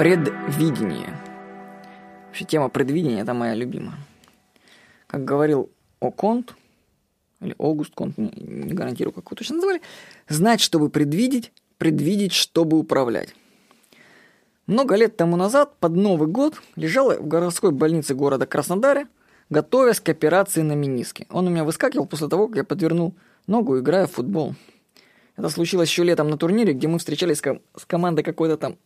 Предвидение. Вообще тема предвидения – это моя любимая. Как говорил О'Конт, или Огуст Конт, не, не гарантирую, как его точно называли, знать, чтобы предвидеть, предвидеть, чтобы управлять. Много лет тому назад, под Новый год, лежала в городской больнице города Краснодаре, готовясь к операции на мениске. Он у меня выскакивал после того, как я подвернул ногу, играя в футбол. Это случилось еще летом на турнире, где мы встречались с командой какой-то там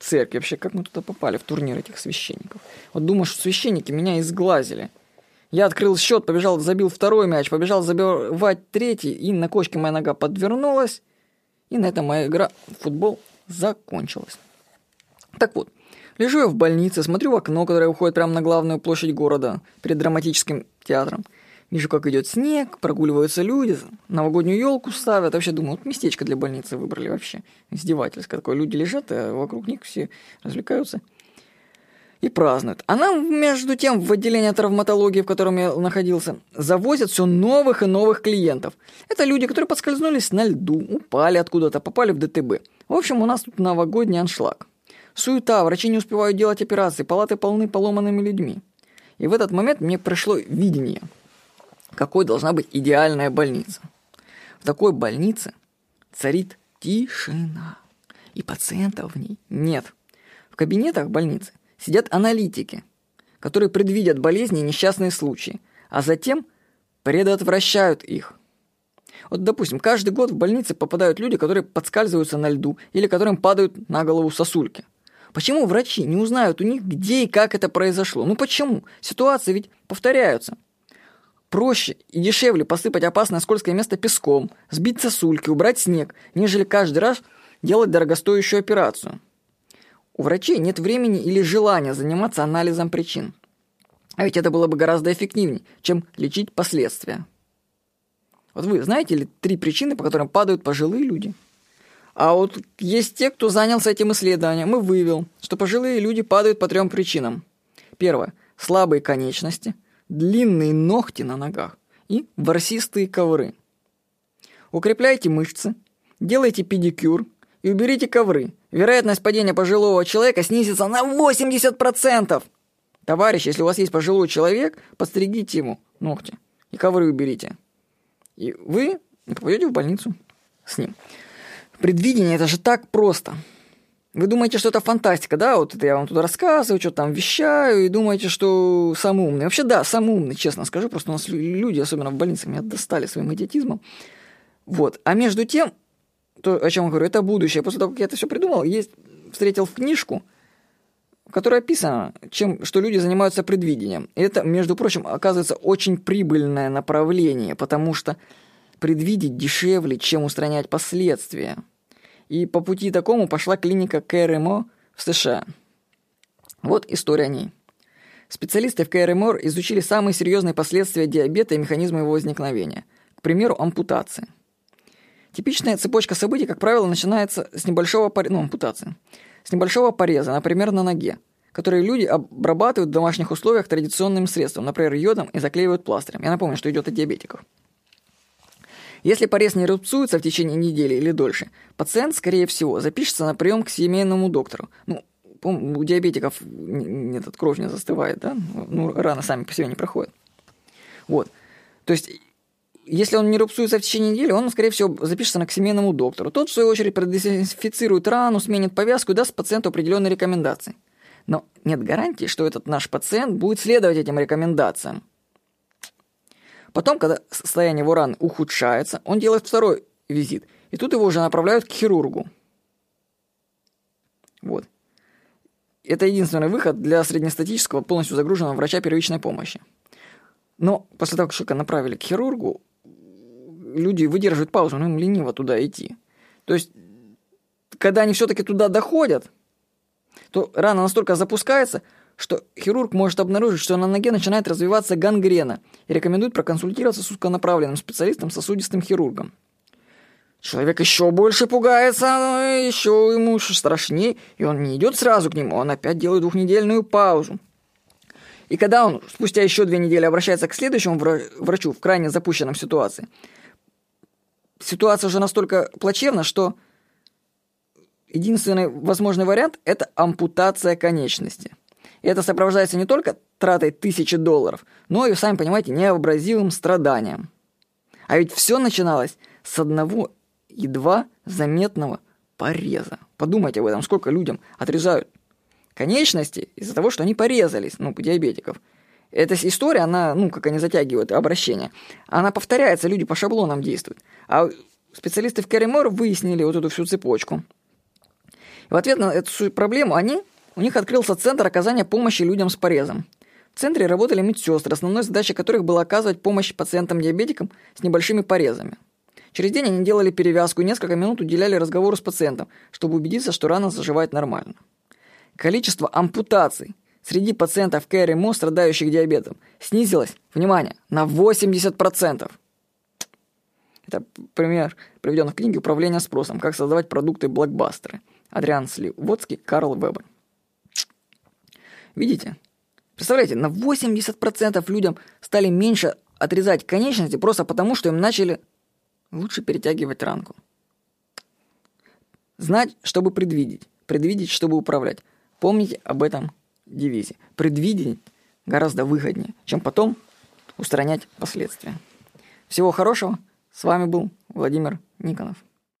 церкви. Вообще, как мы туда попали, в турнир этих священников? Вот думаю, что священники меня изглазили. Я открыл счет, побежал, забил второй мяч, побежал забивать третий, и на кочке моя нога подвернулась, и на этом моя игра в футбол закончилась. Так вот, лежу я в больнице, смотрю в окно, которое уходит прямо на главную площадь города, перед драматическим театром. Вижу, как идет снег, прогуливаются люди, новогоднюю елку ставят. Вообще думаю, вот местечко для больницы выбрали вообще. Издевательское такое. Люди лежат, а вокруг них все развлекаются и празднуют. А нам, между тем, в отделение травматологии, в котором я находился, завозят все новых и новых клиентов. Это люди, которые подскользнулись на льду, упали откуда-то, попали в ДТБ. В общем, у нас тут новогодний аншлаг. Суета, врачи не успевают делать операции, палаты полны поломанными людьми. И в этот момент мне пришло видение – какой должна быть идеальная больница. В такой больнице царит тишина, и пациентов в ней нет. В кабинетах больницы сидят аналитики, которые предвидят болезни и несчастные случаи, а затем предотвращают их. Вот, допустим, каждый год в больнице попадают люди, которые подскальзываются на льду или которым падают на голову сосульки. Почему врачи не узнают у них, где и как это произошло? Ну почему? Ситуации ведь повторяются – Проще и дешевле посыпать опасное скользкое место песком, сбить сосульки, убрать снег, нежели каждый раз делать дорогостоящую операцию. У врачей нет времени или желания заниматься анализом причин. А ведь это было бы гораздо эффективнее, чем лечить последствия. Вот вы знаете ли три причины, по которым падают пожилые люди? А вот есть те, кто занялся этим исследованием и вывел, что пожилые люди падают по трем причинам. Первое – слабые конечности – длинные ногти на ногах и ворсистые ковры. Укрепляйте мышцы, делайте педикюр и уберите ковры. Вероятность падения пожилого человека снизится на 80%. Товарищ, если у вас есть пожилой человек, подстригите ему ногти и ковры уберите. И вы попадете в больницу с ним. Предвидение – это же так просто – вы думаете, что это фантастика, да? Вот это я вам туда рассказываю, что там вещаю, и думаете, что самый умный. Вообще, да, самый умный, честно скажу. Просто у нас люди, особенно в больницах, меня достали своим идиотизмом. Вот. А между тем, то, о чем я говорю, это будущее. После того, как я это все придумал, есть, встретил в книжку, в которой описано, чем, что люди занимаются предвидением. И это, между прочим, оказывается очень прибыльное направление, потому что предвидеть дешевле, чем устранять последствия – и по пути такому пошла клиника КРМО в США. Вот история о ней. Специалисты в КРМО изучили самые серьезные последствия диабета и механизмы его возникновения. К примеру, ампутации. Типичная цепочка событий, как правило, начинается с небольшого пореза, ну, ампутации, с небольшого пореза, например, на ноге, которые люди обрабатывают в домашних условиях традиционным средством, например, йодом и заклеивают пластырем. Я напомню, что идет о диабетиках. Если порез не рубцуется в течение недели или дольше, пациент, скорее всего, запишется на прием к семейному доктору. Ну, у диабетиков этот кровь не застывает, да? Ну, раны сами по себе не проходят. Вот. То есть, если он не рубцуется в течение недели, он, скорее всего, запишется на к семейному доктору. Тот, в свою очередь, продезинфицирует рану, сменит повязку и даст пациенту определенные рекомендации. Но нет гарантии, что этот наш пациент будет следовать этим рекомендациям. Потом, когда состояние его ран ухудшается, он делает второй визит. И тут его уже направляют к хирургу. Вот. Это единственный выход для среднестатического, полностью загруженного врача первичной помощи. Но после того, как человека направили к хирургу, люди выдерживают паузу, но им лениво туда идти. То есть, когда они все-таки туда доходят, то рана настолько запускается, что хирург может обнаружить, что на ноге начинает развиваться гангрена и рекомендует проконсультироваться с узконаправленным специалистом, сосудистым хирургом. Человек еще больше пугается, еще ему страшнее, и он не идет сразу к нему, он опять делает двухнедельную паузу. И когда он спустя еще две недели обращается к следующему врачу в крайне запущенном ситуации, ситуация уже настолько плачевна, что единственный возможный вариант – это ампутация конечности. И это сопровождается не только тратой тысячи долларов, но и, сами понимаете, невообразимым страданием. А ведь все начиналось с одного едва заметного пореза. Подумайте об этом, сколько людям отрезают конечности из-за того, что они порезались, ну, у диабетиков. Эта история, она, ну, как они затягивают обращение, она повторяется, люди по шаблонам действуют. А специалисты в Керримор выяснили вот эту всю цепочку. В ответ на эту проблему они, у них открылся центр оказания помощи людям с порезом. В центре работали медсестры, основной задачей которых было оказывать помощь пациентам-диабетикам с небольшими порезами. Через день они делали перевязку и несколько минут уделяли разговору с пациентом, чтобы убедиться, что рана заживает нормально. Количество ампутаций среди пациентов КРМО, страдающих диабетом, снизилось, внимание, на 80%. Это пример, приведен в книге «Управление спросом. Как создавать продукты-блокбастеры». Адриан Сливодский, Карл Вебер. Видите? Представляете, на 80% людям стали меньше отрезать конечности просто потому, что им начали лучше перетягивать ранку. Знать, чтобы предвидеть. Предвидеть, чтобы управлять. Помните об этом девизе. Предвидеть гораздо выгоднее, чем потом устранять последствия. Всего хорошего. С вами был Владимир Никонов.